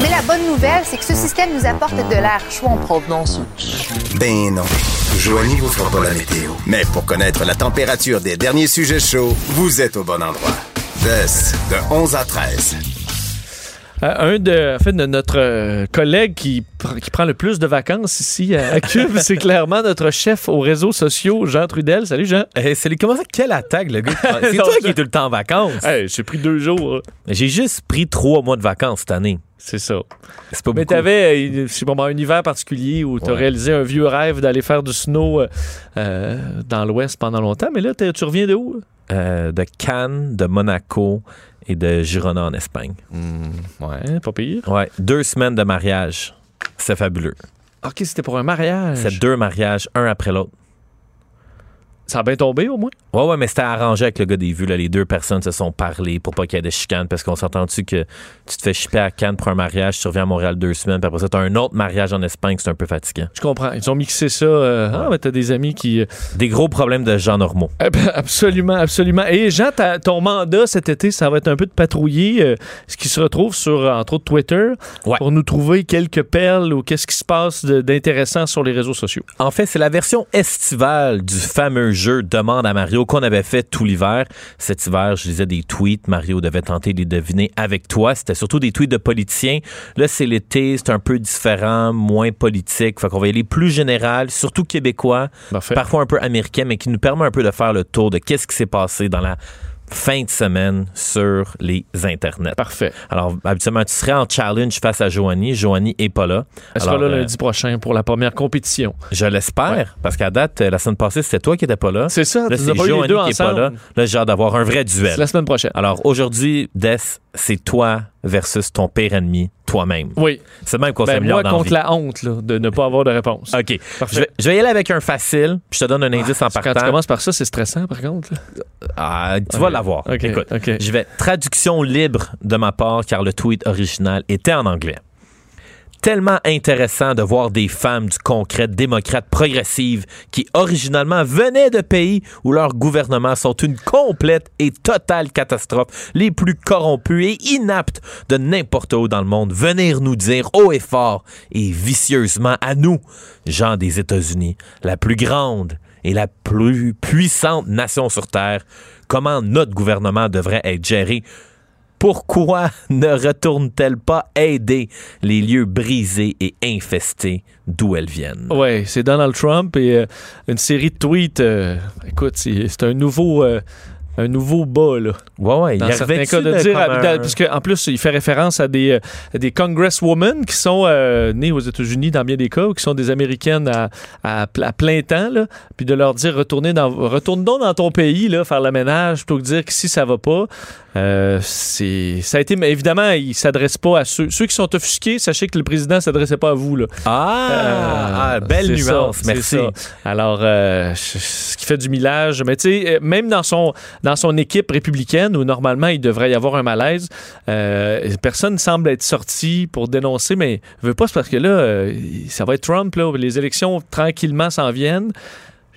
Mais la bonne nouvelle, c'est que ce système nous apporte de l'air chaud en provenance. Ben non. Joanie vous fera pas la météo. Mais pour connaître la température des derniers sujets chauds, vous êtes au bon endroit. DES, de 11 à 13. Euh, un de, en fait, de notre euh, collègue qui, qui prend le plus de vacances ici à, à Cube, c'est clairement notre chef aux réseaux sociaux, Jean Trudel. Salut Jean. Hey, c'est les- comment ça? Quelle attaque, le gars? C'est Non, toi qui es tout le temps en vacances. Hey, j'ai pris deux jours. hein. J'ai juste pris trois mois de vacances cette année. C'est ça. C'est pas Mais t'avais, euh, je sais pas moi, un hiver particulier où t'as Ouais. réalisé un vieux rêve d'aller faire du snow euh, euh, dans l'Ouest pendant longtemps. Mais là, tu reviens de où? Euh, de Cannes, de Monaco et de Girona en Espagne. Ouais, pas pire. Ouais, deux semaines de mariage. C'est fabuleux. Ok, c'était pour un mariage. C'est deux mariages, un après l'autre. Ça a bien tombé au moins? Ouais, ouais, mais c'était arrangé avec le gars des vues. Là. Les deux personnes se sont parlé pour pas qu'il y ait de chicane parce qu'on s'entend-tu que tu te fais chipper à Cannes pour un mariage, tu reviens à Montréal deux semaines, puis après ça, t'as un autre mariage en Espagne, c'est un peu fatigant. Je comprends. Ils ont mixé ça. euh, Ah, mais t'as des amis qui. euh, Des gros problèmes de gens normaux. Eh ben, Absolument, absolument. Et Jean, ton mandat cet été, ça va être un peu de patrouiller euh, ce qui se retrouve sur, euh, entre autres, Twitter Ouais. pour nous trouver quelques perles ou qu'est-ce qui se passe d'intéressant sur les réseaux sociaux. En fait, c'est la version estivale du fameux jeu Demande à Mario qu'on avait fait tout l'hiver. Cet hiver, je lisais des tweets. Mario devait tenter de les deviner avec toi. C'était surtout des tweets de politiciens. Là, c'est l'été, c'est un peu différent, moins politique. Fait qu'on va y aller plus général, surtout québécois, Parfait. parfois un peu américain, mais qui nous permet un peu de faire le tour de qu'est-ce qui s'est passé dans la fin de semaine sur les internets. Parfait. Alors, habituellement, tu serais en challenge face à Joanie. Joanie est pas là. Elle sera là euh, lundi prochain pour la première compétition. Je l'espère, parce qu'à date, euh, la semaine passée, c'était toi qui n'étais pas là. C'est ça, Là, tu c'est Joanie deux qui pas là. Là, j'ai hâte d'avoir un vrai C'est duel. la semaine prochaine. Alors, aujourd'hui, Des, c'est toi versus ton pire ennemi, toi-même. Oui. C'est même qu'on Ben, moi, contre vie. la honte là, de ne pas avoir de réponse. OK. Je vais, je vais y aller avec un facile, puis je te donne un indice en Quand tu partant. commences par ça, c'est stressant, par contre. Ah, tu vas l'avoir. OK, Écoute, je vais traduction libre de ma part, car le tweet original était en anglais. Tellement intéressant de voir des femmes du concret démocrates progressives qui originalement venaient de pays où leurs gouvernements sont une complète et totale catastrophe, les plus corrompus et inaptes de n'importe où dans le monde, venir nous dire haut et fort et vicieusement à nous, gens des États-Unis, la plus grande et la plus puissante nation sur Terre, comment notre gouvernement devrait être géré pourquoi ne retourne-t-elle pas aider les lieux brisés et infestés d'où elles viennent? Oui, c'est Donald Trump et euh, une série de tweets. euh, écoute, c'est un nouveau. euh, un nouveau bas, là. Ouais, ouais, Dans il certains cas, de dire. un- parce qu'en plus, il fait référence à des, euh, à des congresswomen qui sont euh, nées aux États-Unis dans bien des cas, ou qui sont des Américaines à, à pl- à plein temps, là. Puis de leur dire retournez dans, retourne donc dans ton pays, là, faire le ménage, plutôt que dire que si ça va pas. Euh, c'est, ça a été, mais évidemment, il s'adresse pas à ceux, ceux qui sont offusqués. Sachez que le président s'adressait pas à vous, là. Ah, Euh, ah, belle nuance, ça, merci. ça. Alors, euh, ce qui fait du millage, mais tu sais, euh, même dans son, dans son équipe républicaine, où normalement il devrait y avoir un malaise, euh, personne ne semble être sorti pour dénoncer, mais veut pas, c'est parce que là, euh, ça va être Trump, là, les élections tranquillement s'en viennent.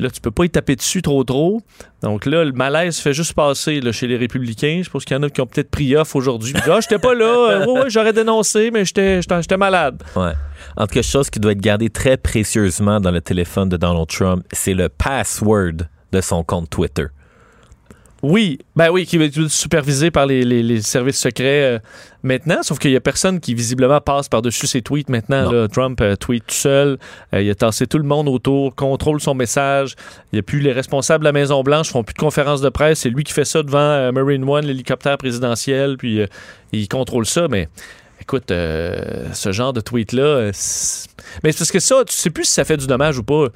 Là, tu peux pas y taper dessus trop trop. Donc là, le malaise fait juste passer là, chez les républicains. Je pense qu'il y en a qui ont peut-être pris off aujourd'hui. Ah, j'étais pas là. Euh, j'aurais dénoncé, mais j'étais malade. Ouais. En tout cas, chose qui doit être gardée très précieusement dans le téléphone de Donald Trump, c'est le password de son compte Twitter. Oui, ben oui, qui va être supervisé par les, les- les services secrets euh, maintenant, sauf qu'il y a personne qui visiblement passe par-dessus ses tweets maintenant. Là. Trump euh, tweet tout seul, euh, il a tassé tout le monde autour, contrôle son message. Il n'y a plus les responsables de la Maison-Blanche, font plus de conférences de presse. C'est lui qui fait ça devant Marine One, l'hélicoptère présidentiel, puis euh, il contrôle ça, mais... Écoute, ce genre de tweet-là, mais c'est parce que ça, tu sais plus si ça fait du dommage ou pas.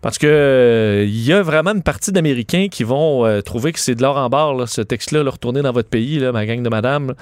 Parce que euh, il y a vraiment une partie d'Américains qui vont euh, trouver que c'est de l'or en barre, là, ce texte-là, le retourner dans votre pays, là, ma gang de madame. là.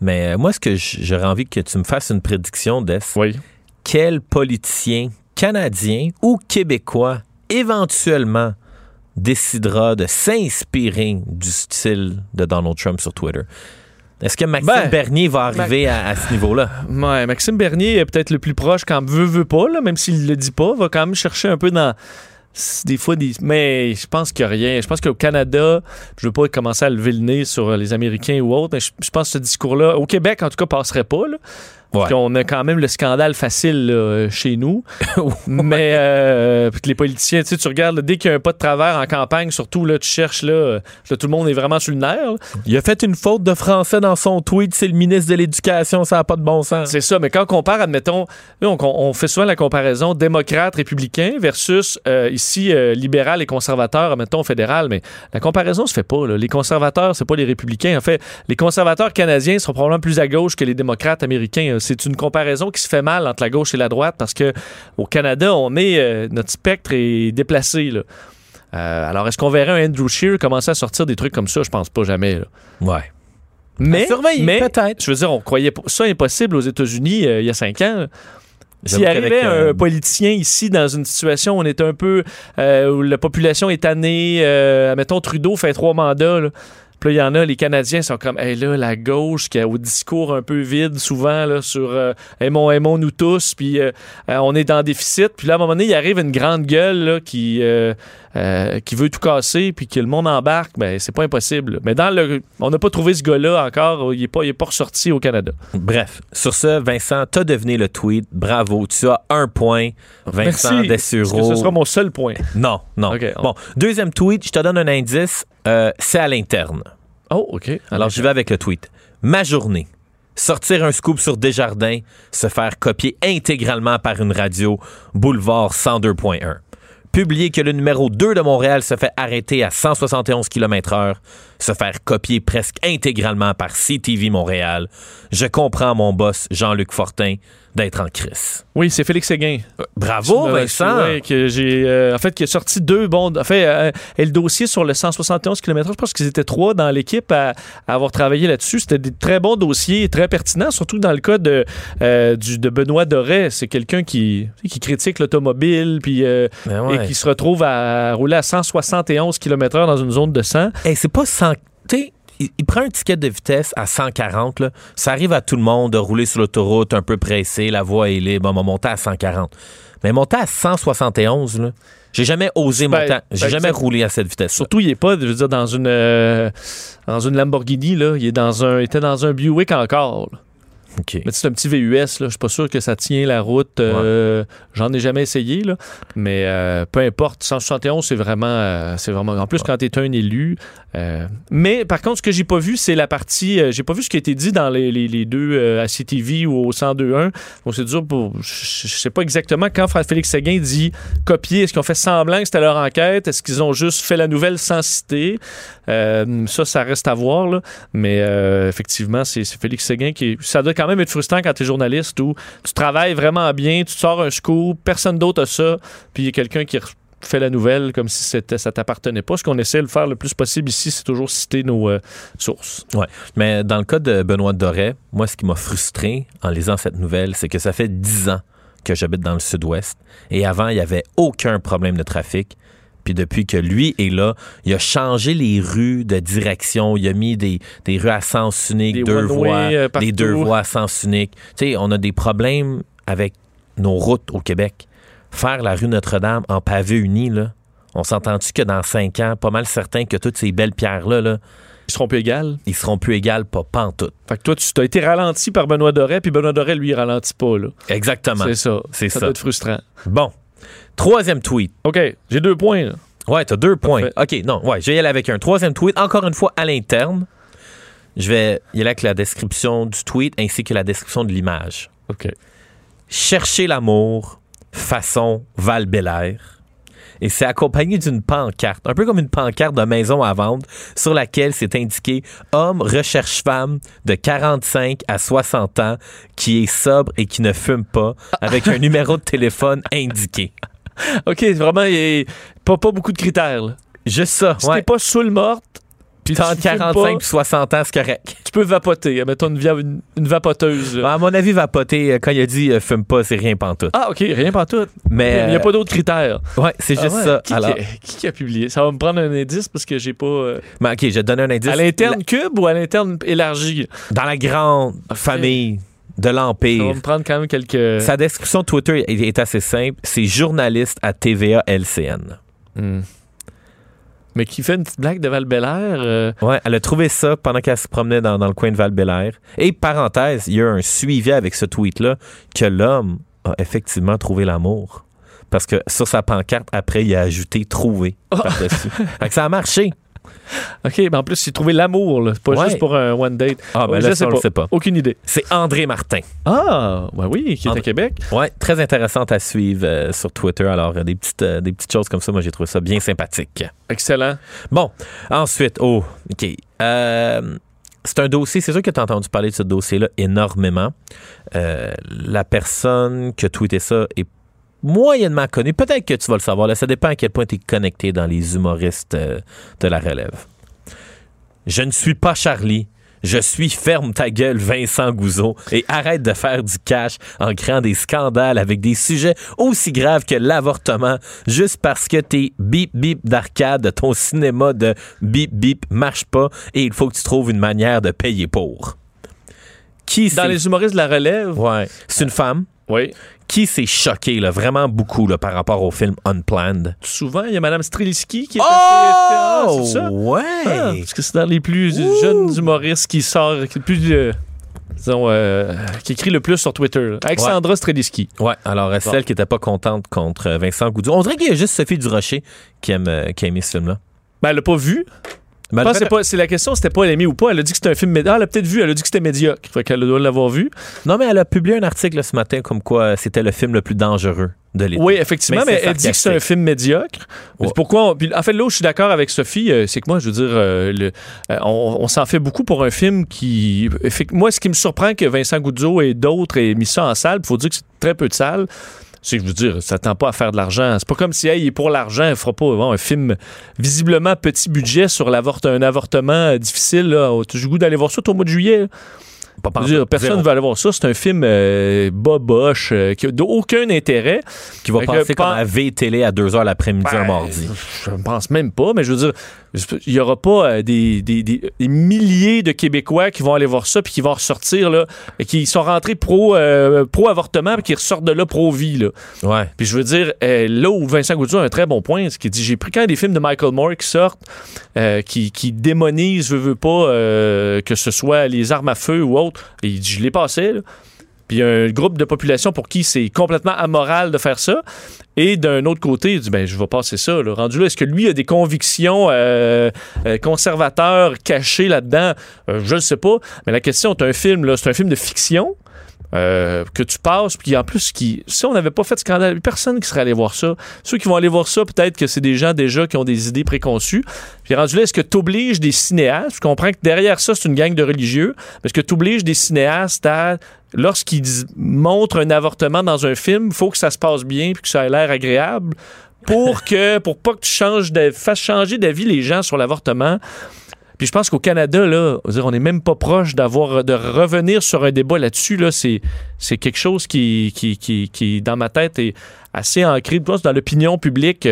Mais euh, moi, ce que j'aurais envie que tu me fasses une prédiction, Des. Oui. Quel politicien canadien ou québécois éventuellement décidera de s'inspirer du style de Donald Trump sur Twitter? Est-ce que Maxime Ben, Bernier va arriver à, à ce niveau-là? Ouais, Maxime Bernier est peut-être le plus proche quand veut, veut pas, là, même s'il le dit pas, va quand même chercher un peu dans, des fois des. Mais je pense qu'il n'y a rien. Je pense qu'au Canada, je veux pas commencer à lever le nez sur les Américains ou autres, mais je, je pense que ce discours-là, au Québec, en tout cas, passerait pas. Là. Ouais. Parce qu'on a quand même le scandale facile là, chez nous. Mais euh, puis que les politiciens, tu sais, tu regardes, là, dès qu'il y a un pas de travers en campagne, surtout, là, tu cherches, là, là, tout le monde est vraiment sur le nerf. Il a fait une faute de français dans son tweet, c'est le ministre de l'Éducation, ça n'a pas de bon sens. C'est ça, mais quand on compare, admettons, on, on fait souvent la comparaison démocrate, républicain versus euh, ici euh, libéral et conservateur, admettons fédéral, mais la comparaison se fait pas. Les conservateurs, c'est pas les républicains. En fait, les conservateurs canadiens sont probablement plus à gauche que les démocrates américains. C'est une comparaison qui se fait mal entre la gauche et la droite parce que au Canada, on est euh, notre spectre est déplacé. Là. Euh, alors, est-ce qu'on verrait un Andrew Scheer commencer à sortir des trucs comme ça? Je pense pas jamais. là. Ouais. Mais, mais peut-être. je veux dire, on croyait pas- ça impossible aux États-unis euh, il y a cinq ans. S'il arrivait euh, un politicien ici dans une situation où on est un peu euh, où la population est tannée, euh, mettons Trudeau fait trois mandats, là. Puis là, il y en a, les Canadiens sont comme, hey, là, la gauche qui a au discours un peu vide souvent là, sur euh, aimons, aimons-nous tous, puis euh, euh, on est dans déficit. Puis là, à un moment donné, il arrive une grande gueule là, qui, euh, qui veut tout casser, puis que le monde embarque. Ben, c'est pas impossible. Mais dans le. On n'a pas trouvé ce gars-là encore. Il n'est pas, il est pas ressorti au Canada. Bref, sur ce, Vincent, t'as deviné le tweet. Bravo. Tu as un point. Vincent Merci. Dessureau. Ce sera mon seul point. Non, non. Ok, on- Bon, deuxième tweet, je te donne un indice. c'est à l'interne. Oh, OK. Alors, je vais avec le tweet. Ma journée. Sortir un scoop sur Desjardins, se faire copier intégralement par une radio, Boulevard 102.1. Publier que le numéro 2 de Montréal se fait arrêter à 171 km/h, se faire copier presque intégralement par CTV Montréal. Je comprends mon boss, Jean-Luc Fortin, d'être en crise. Oui, c'est Félix Séguin. Bravo, Vincent! que j'ai, euh, en fait, qui a sorti deux bons. En fait, euh, et le dossier sur le 171 km, je pense qu'ils étaient trois dans l'équipe à, à avoir travaillé là-dessus. C'était des très bons dossiers, très pertinents, surtout dans le cas de, euh, du, de Benoît Doré. C'est quelqu'un qui, qui critique l'automobile, puis euh, Ben ouais. et qui se retrouve à rouler à 171 km/h dans une zone de 100. Hey, c'est pas 100. Tu sais, il, il prend un ticket de vitesse à 140. Là. Ça arrive à tout le monde de rouler sur l'autoroute un peu pressé, la voie est libre, on va monter à 140. Mais monter à 171, là, j'ai jamais osé Ben, monter. J'ai ben, jamais roulé à cette vitesse. Surtout, il est pas, je veux dire, dans une, euh, dans une Lamborghini, là. Il est dans un, il était dans un Buick encore. là. Mais c'est un petit VUS, là. Je suis pas sûr que ça tient la route. euh, J'en ai jamais essayé, là. Mais euh, peu importe. 171, c'est vraiment, euh, c'est vraiment. En plus, quand tu es un élu. Mais par contre, ce que j'ai pas vu, c'est la partie. j'ai pas vu ce qui a été dit dans les, les- les deux à CTV ou au 102.1. Donc c'est dur pour. Je sais pas exactement quand Félix Séguin dit copier. Est-ce qu'ils ont fait semblant que c'était leur enquête? Est-ce qu'ils ont juste fait la nouvelle sans citer? Ça, ça reste à voir, là. Mais effectivement, c'est c'est Félix Séguin qui. Ça doit quand même être frustrant quand tu es journaliste où tu travailles vraiment bien, tu sors un scoop, personne d'autre a ça, puis il y a quelqu'un qui fait la nouvelle comme si c'était ça t'appartenait pas. Ce qu'on essaie de faire le plus possible ici, c'est toujours citer nos euh, sources. Ouais. Mais dans le cas de Benoît Doré, moi, ce qui m'a frustré en lisant cette nouvelle, c'est que ça fait 10 ans que j'habite dans le sud-ouest. Et avant, il n'y avait aucun problème de trafic. Puis depuis que lui est là, il a changé les rues de direction. Il a mis des, des rues à sens unique, Des deux voies, euh, des deux voies à sens unique. Tu sais, on a des problèmes avec nos routes au Québec. Faire la rue Notre-Dame en pavé uni, là, on s'entend-tu que dans cinq ans, pas mal certain que toutes ces belles pierres-là, là, Ils seront plus égales? ils seront plus égales, pas pantoute. Fait que toi, tu as été ralenti par Benoît Doré, puis Benoît Doré, lui, il ralentit pas, là. Exactement. C'est ça. C'est ça. ça. doit être frustrant. Bon. Troisième tweet. OK, j'ai deux points, là. Ouais, t'as deux points. OK, non, ouais, je vais y aller avec un troisième tweet, encore une fois à l'interne. Je vais y aller avec la description du tweet ainsi que la description de l'image. OK. Chercher l'amour, façon val Et c'est accompagné d'une pancarte, un peu comme une pancarte de maison à vendre, sur laquelle c'est indiqué homme recherche femme de 45 à 60 ans qui est sobre et qui ne fume pas, avec un numéro de téléphone indiqué. OK, vraiment, il y a pas, pas beaucoup de critères, là. Juste ça. Si ouais. t'es pas saoule morte, puis entre fumes 45 pas, et 60 ans, c'est correct. tu peux vapoter. Mettons une, une, une vapoteuse. là. À mon avis, vapoter, euh, quand il a dit euh, fume pas, c'est rien pantoute. Ah, OK, rien pas tout. Mais Il n'y a euh, pas d'autres critères. ouais, c'est Ah juste ouais, ça. Qui, Alors, qui, a publié? Ça va me prendre un indice parce que j'ai pas... euh, ok, je vais te donner un indice. à l'interne cube ou à l'interne élargi? La- dans la grande famille de Ça va l'Empire. me prendre quand même quelques. Sa description Twitter est, assez simple. C'est journaliste à TVA LCN. Hmm. Mais qui fait une petite blague de val euh, Ouais, elle a trouvé ça pendant qu'elle se promenait dans, dans le coin de val Et parenthèse, il y a un suivi avec ce tweet-là que l'homme a effectivement trouvé l'amour. Parce que sur sa pancarte, après, il a ajouté trouver par-dessus. Fait que ça a marché. OK, mais en plus, a trouvé l'amour, là. C'est pas Ouais. juste pour un one date. Ah, ben Ouais, là, je ça, on le sait pas. Aucune idée. C'est André Martin. Ah, ben oui, qui est à Québec. Ouais, très intéressante à suivre euh, sur Twitter. Alors, euh, des petites, euh, des petites choses comme ça, moi, j'ai trouvé ça bien sympathique. Excellent. Bon, ensuite, oh, OK. C'est un dossier, c'est sûr que tu as entendu parler de ce dossier-là énormément. La personne qui a tweeté ça est moyennement connue. Peut-être que tu vas le savoir. Là, ça dépend à quel point tu es connecté dans les humoristes euh, de la relève. Je ne suis pas Charlie. Je suis ferme ta gueule, Vincent Gouzeau, et arrête de faire du cash en créant des scandales avec des sujets aussi graves que l'avortement, juste parce que tes bip bip d'arcade de ton cinéma de bip bip marche pas et il faut que tu trouves une manière de payer pour. Qui Dans les humoristes de la relève? Ouais. C'est une femme Oui. Qui s'est choquée, là, vraiment beaucoup, là, par rapport au film Unplanned? Souvent, il y a Mme Streliski qui est assez. Ah, c'est ça? ouais! Ah, parce que c'est dans les plus jeunes humoristes qui sort, qui, plus, euh, disons, euh, qui écrit le plus sur Twitter. Alexandra Streliski. Ouais, alors euh, celle qui était pas contente contre Vincent Goudzou. On dirait qu'il y a juste Sophie Durocher qui aime, euh, qui a aimé ce film-là. Ben, elle l'a pas vu. Je pense c'est la question, c'était pas elle aimée ou pas. Elle a dit que c'était un film médiocre. Ah, elle a peut-être vu, elle a dit que c'était médiocre. Fait qu'elle doit l'avoir vu. Non, mais elle a publié un article ce matin comme quoi c'était le film le plus dangereux de l'été. Oui, effectivement, Mais mais, elle dit que c'est un film médiocre. Ouais. Pourquoi on- puis, En fait, là où je suis d'accord avec Sophie, euh, c'est que moi, je veux dire, euh, le- euh, on, on s'en fait beaucoup pour un film qui. Moi, ce qui me surprend que Vincent Goudzo et d'autres aient mis ça en salle, il faut dire que c'est très peu de salles. C'est que je veux dire, ça tend pas à faire de l'argent. C'est pas comme si hey, il est pour l'argent, il fera pas bon, un film visiblement petit budget sur un avortement euh, difficile. Là. Tu as le goût d'aller voir ça au mois de juillet. là? Pas Je veux dire, personne ne va aller voir ça. C'est un film euh, boboche, euh, qui a aucun intérêt. qui va Fait que passer comme à V-Télé à 2h l'après-midi un Ben, mardi. Je ne pense même pas, mais je veux dire, il n'y aura pas euh, des, des- des- milliers de Québécois qui vont aller voir ça puis qui vont ressortir, là, et qui sont rentrés pro, euh, pro-avortement puis qui ressortent de là pro-vie. Là. Ouais. Puis je veux dire, euh, là où Vincent Goudzou a un très bon point, c'est qu'il dit j'ai pris quand des films de Michael Moore qui sortent, euh, qui, qui démonisent, veux, veux pas, que ce soit les armes à feu ou autre, et il dit je l'ai passé, là. Puis il y a un groupe de population pour qui c'est complètement amoral de faire ça. Et d'un autre côté, il dit ben je vais passer ça. Rendu là, est-ce que lui a des convictions euh, euh, conservateurs cachées là-dedans? Euh, Je ne sais pas. Mais la question, c'est un film, là, c'est un film de fiction. que tu passes, puis en plus, qui, si on n'avait pas fait de scandale, personne qui serait allé voir ça. Ceux qui vont aller voir ça, peut-être que c'est des gens déjà qui ont des idées préconçues. Puis rendu là, est-ce que tu obliges des cinéastes, je comprends que derrière ça, c'est une gang de religieux, est-ce que tu obliges des cinéastes à, lorsqu'ils montrent un avortement dans un film, il faut que ça se passe bien, puis que ça ait l'air agréable, pour que, pour pas que tu changes de, fasses changer d'avis les gens sur l'avortement. Puis je pense qu'au Canada, là, on n'est même pas proche d'avoir de revenir sur un débat là-dessus. Là, c'est, c'est quelque chose qui, qui, qui, qui, dans ma tête, est assez ancré. Dans l'opinion publique.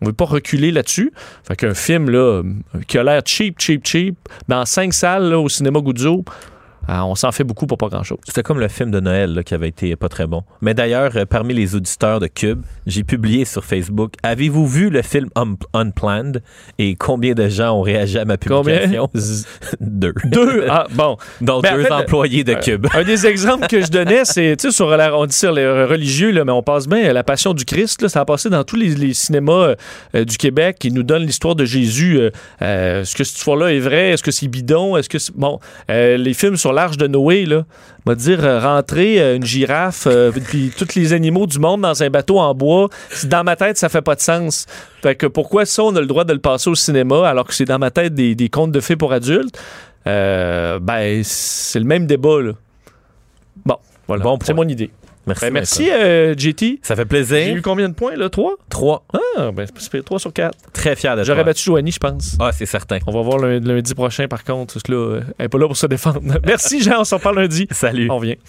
On ne veut pas reculer là-dessus. Fait qu'un film là, qui a l'air cheap, cheap, cheap, dans cinq salles là, au cinéma Guzzo, euh, on s'en fait beaucoup pour pas grand-chose. C'était comme le film de Noël là, qui avait été pas très bon. Mais d'ailleurs, euh, parmi les auditeurs de Cube, j'ai publié sur Facebook Avez-vous vu le film Un- Unplanned? Et combien de gens ont réagi à ma publication? Deux. Deux? Ah, bon. Donc Ben, en deux fait, employés de euh, Cube. Un des exemples que je donnais, c'est, tu sais, sur la, on dit sur les religieux, là, mais on passe bien, la Passion du Christ, là, ça a passé dans tous les, les cinémas euh, euh, du Québec qui nous donne l'histoire de Jésus. Euh, euh, est-ce que cette histoire-là est vraie? Est-ce que c'est bidon? Est-ce que c'est... Bon, euh, les films sur l'Arche de Noé, là, va dire, rentrer euh, une girafe, euh, puis tous les animaux du monde dans un bateau en bois, dans ma tête, ça fait pas de sens. Fait que pourquoi ça, on a le droit de le passer au cinéma alors que c'est dans ma tête des, des contes de fées pour adultes? Euh, ben, c'est le même débat, là. Bon, voilà. Bon c'est mon idée. Merci. Ben, merci, euh, JT. Ça fait J'ai plaisir. eu combien de points, là? Trois? Trois. Ah, ben, c'est 3 sur 4. Très fier de J'aurais battu Joanie, je pense. Ah, c'est certain. On va voir lundi, lundi prochain, par contre. Parce que là, elle n'est pas là pour se défendre. merci, Jean. On s'en parle lundi. Salut. On revient.